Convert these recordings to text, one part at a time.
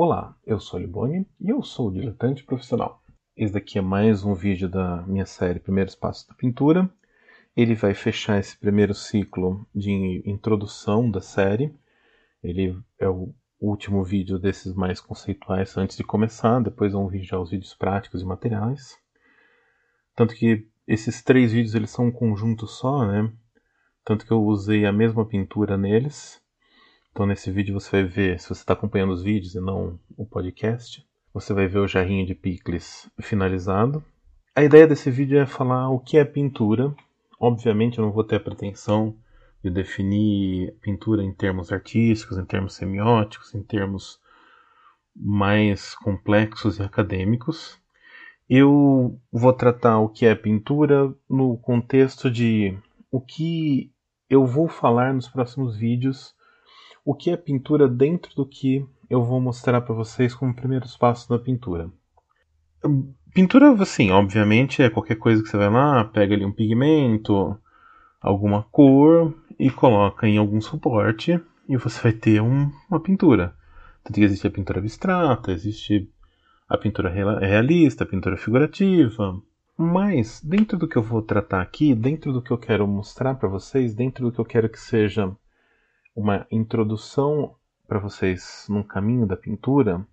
Olá, eu sou Liboni e eu sou o diletante profissional. Esse daqui é mais um vídeo da minha série Primeiros Passos da Pintura. Ele vai fechar esse primeiro ciclo de introdução da série. Ele é o último vídeo desses mais conceituais antes de começar, depois vão vir já os vídeos práticos e materiais. Tanto que esses três vídeos eles são um conjunto só, né? Tanto que eu usei a mesma pintura neles. Então nesse vídeo você vai ver, se você está acompanhando os vídeos e não o podcast, você vai ver o jarrinho de picles finalizado. A ideia desse vídeo é falar o que é pintura. Obviamente eu não vou ter a pretensão de definir pintura em termos artísticos, em termos semióticos, em termos mais complexos e acadêmicos. Eu vou tratar o que é pintura no contexto de o que eu vou falar nos próximos vídeos, o que é pintura dentro do que eu vou mostrar para vocês como primeiros passos da pintura. Pintura, assim, obviamente é qualquer coisa que você vai lá, pega ali um pigmento, alguma cor e coloca em algum suporte e você vai ter um, uma pintura. Tanto que existe a pintura abstrata, existe a pintura realista, a pintura figurativa. Mas, dentro do que eu vou tratar aqui, dentro do que eu quero mostrar para vocês, dentro do que eu quero que seja uma introdução para vocês no caminho da pintura,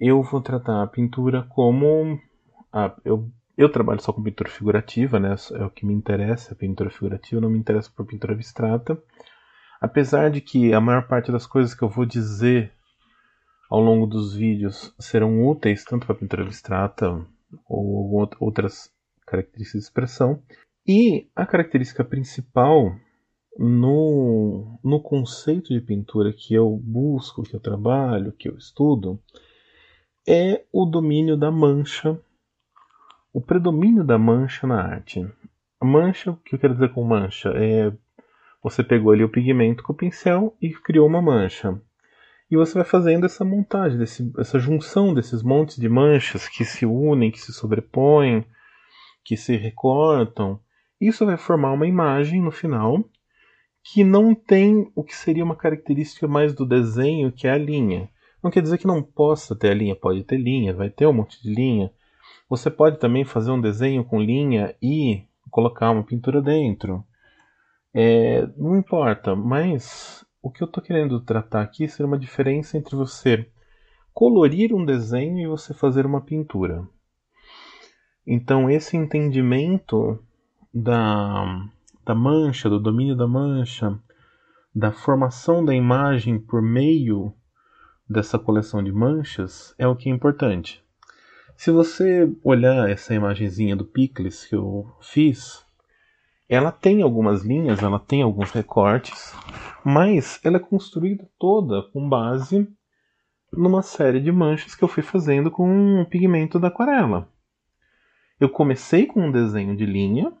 eu vou tratar a pintura como. A, eu eu trabalho só com pintura figurativa, né? É o que me interessa, a pintura figurativa, não me interessa por pintura abstrata. Apesar de que a maior parte das coisas que eu vou dizer ao longo dos vídeos serão úteis tanto para pintura abstrata ou outras características de expressão. E a característica principal no, no conceito de pintura que eu busco, que eu trabalho, que eu estudo, é o domínio da mancha o predomínio da mancha na arte. A mancha, o que eu quero dizer com mancha? É você pegou ali o pigmento com o pincel e criou uma mancha. E você vai fazendo essa montagem, desse, essa junção desses montes de manchas que se unem, que se sobrepõem, que se recortam. Isso vai formar uma imagem no final que não tem o que seria uma característica mais do desenho, que é a linha. Não quer dizer que não possa ter a linha, pode ter linha, vai ter um monte de linha, você pode também fazer um desenho com linha e colocar uma pintura dentro. É, não importa, mas o que eu estou querendo tratar aqui seria uma diferença entre você colorir um desenho e você fazer uma pintura. Então, esse entendimento da, da mancha, do domínio da mancha, da formação da imagem por meio dessa coleção de manchas é o que é importante. Se você olhar essa imagenzinha do Picles que eu fiz, ela tem algumas linhas, ela tem alguns recortes, mas ela é construída toda com base numa série de manchas que eu fui fazendo com o pigmento da aquarela. Eu comecei com um desenho de linha,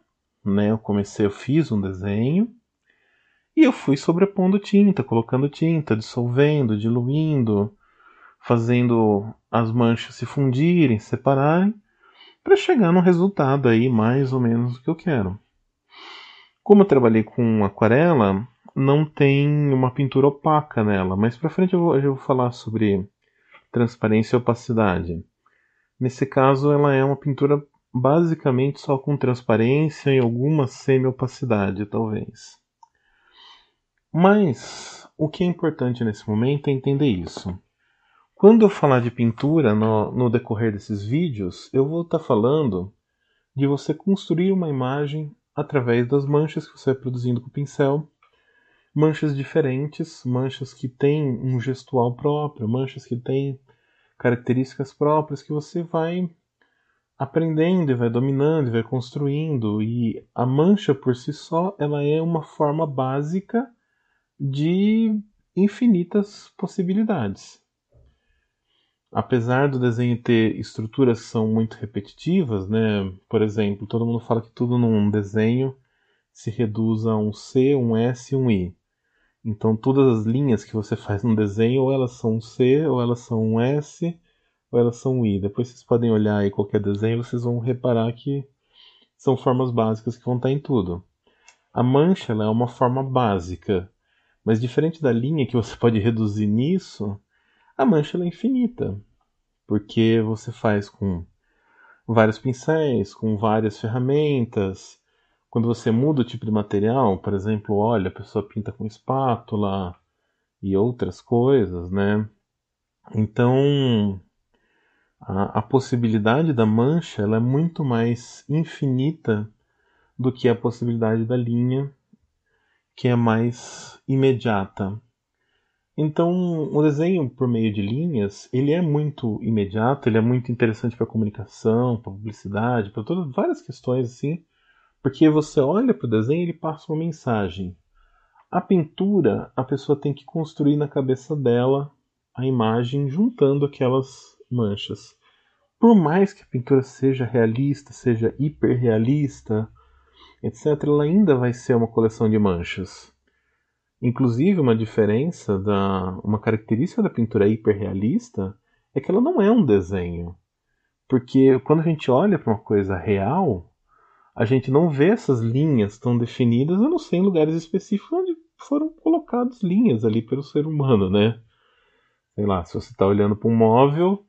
né? Eu comecei, eu fiz um desenho e eu fui sobrepondo tinta, colocando tinta, dissolvendo, diluindo, fazendo as manchas se fundirem, se separarem, para chegar no resultado aí mais ou menos o que eu quero. Como eu trabalhei com aquarela, não tem uma pintura opaca nela, mas para frente eu vou, eu vou falar sobre transparência e opacidade. Nesse caso, ela é uma pintura basicamente só com transparência e alguma semi-opacidade, talvez. Mas o que é importante nesse momento é entender isso. Quando eu falar de pintura no, no decorrer desses vídeos, eu vou estar tá falando de você construir uma imagem através das manchas que você vai produzindo com o pincel. Manchas diferentes, manchas que têm um gestual próprio, manchas que têm características próprias que você vai aprendendo e vai dominando e vai construindo. E a mancha por si só, ela é uma forma básica de infinitas possibilidades apesar do desenho ter estruturas que são muito repetitivas, né? Por exemplo, todo mundo fala que tudo num desenho se reduz a um C, um S e um I. Então todas as linhas que você faz no desenho, ou elas são um C, ou elas são um S, ou elas são I. Depois vocês podem olhar aí qualquer desenho, vocês vão reparar que são formas básicas que vão estar em tudo. A mancha é uma forma básica, mas diferente da linha que você pode reduzir nisso, A mancha é infinita, porque você faz com vários pincéis, com várias ferramentas. Quando você muda o tipo de material, por exemplo, olha, a pessoa pinta com espátula e outras coisas, né? Então, a, a possibilidade da mancha ela é muito mais infinita do que a possibilidade da linha, que é mais imediata. Então, o desenho por meio de linhas, ele é muito imediato, ele é muito interessante para comunicação, para publicidade, para todas várias questões assim, porque você olha para o desenho ele passa uma mensagem. A pintura, a pessoa tem que construir na cabeça dela a imagem juntando aquelas manchas. Por mais que a pintura seja realista, seja hiperrealista, etc., ela ainda vai ser uma coleção de manchas. Inclusive, uma diferença da. uma característica da pintura hiperrealista é que ela não é um desenho. Porque quando a gente olha para uma coisa real, a gente não vê essas linhas tão definidas, não ser em lugares específicos onde foram colocadas linhas ali pelo ser humano, né? Sei lá, se você está olhando para um móvel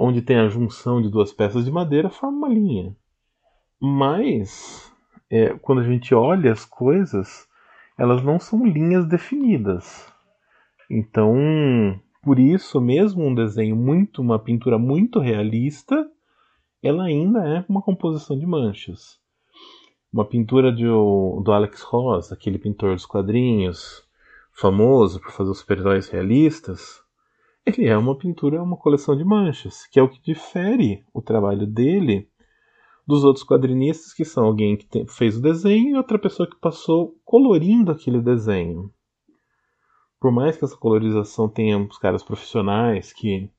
onde tem a junção de duas peças de madeira, forma uma linha. Mas, é, quando a gente olha as coisas, elas não são linhas definidas. Então, por isso, mesmo um desenho muito, uma pintura muito realista, ela ainda é uma composição de manchas. Uma pintura de, do Alex Ross, aquele pintor dos quadrinhos, famoso por fazer os super-heróis realistas, ele é uma pintura, é uma coleção de manchas, que é o que difere o trabalho dele dos outros quadrinistas, que são alguém que fez o desenho e outra pessoa que passou colorindo aquele desenho. Por mais que essa colorização tenha uns caras profissionais que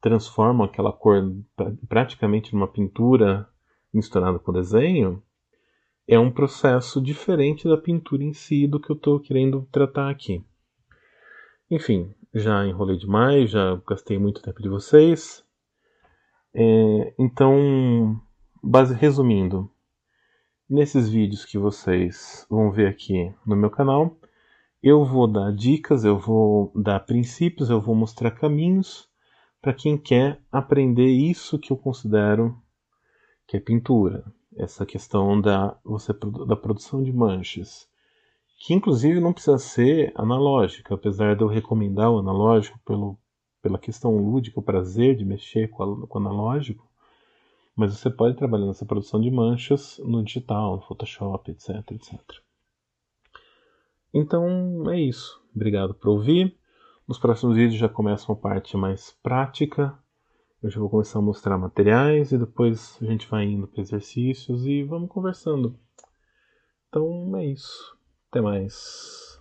transformam aquela cor praticamente numa pintura misturada com desenho, é um processo diferente da pintura em si do que eu estou querendo tratar aqui. Enfim, já enrolei demais, já gastei muito tempo de vocês. É, então, base, resumindo, nesses vídeos que vocês vão ver aqui no meu canal, eu vou dar dicas, eu vou dar princípios, eu vou mostrar caminhos para quem quer aprender isso que eu considero que é pintura, essa questão da, você, da produção de manchas, que inclusive não precisa ser analógica, apesar de eu recomendar o analógico pelo, pela questão lúdica, o prazer de mexer com, a, com o analógico, mas você pode trabalhar nessa produção de manchas no digital, no Photoshop, etc, etc. Então é isso. Obrigado por ouvir. Nos próximos vídeos já começa uma parte mais prática. Eu já vou começar a mostrar materiais e depois a gente vai indo para exercícios e vamos conversando. Então é isso. Até mais.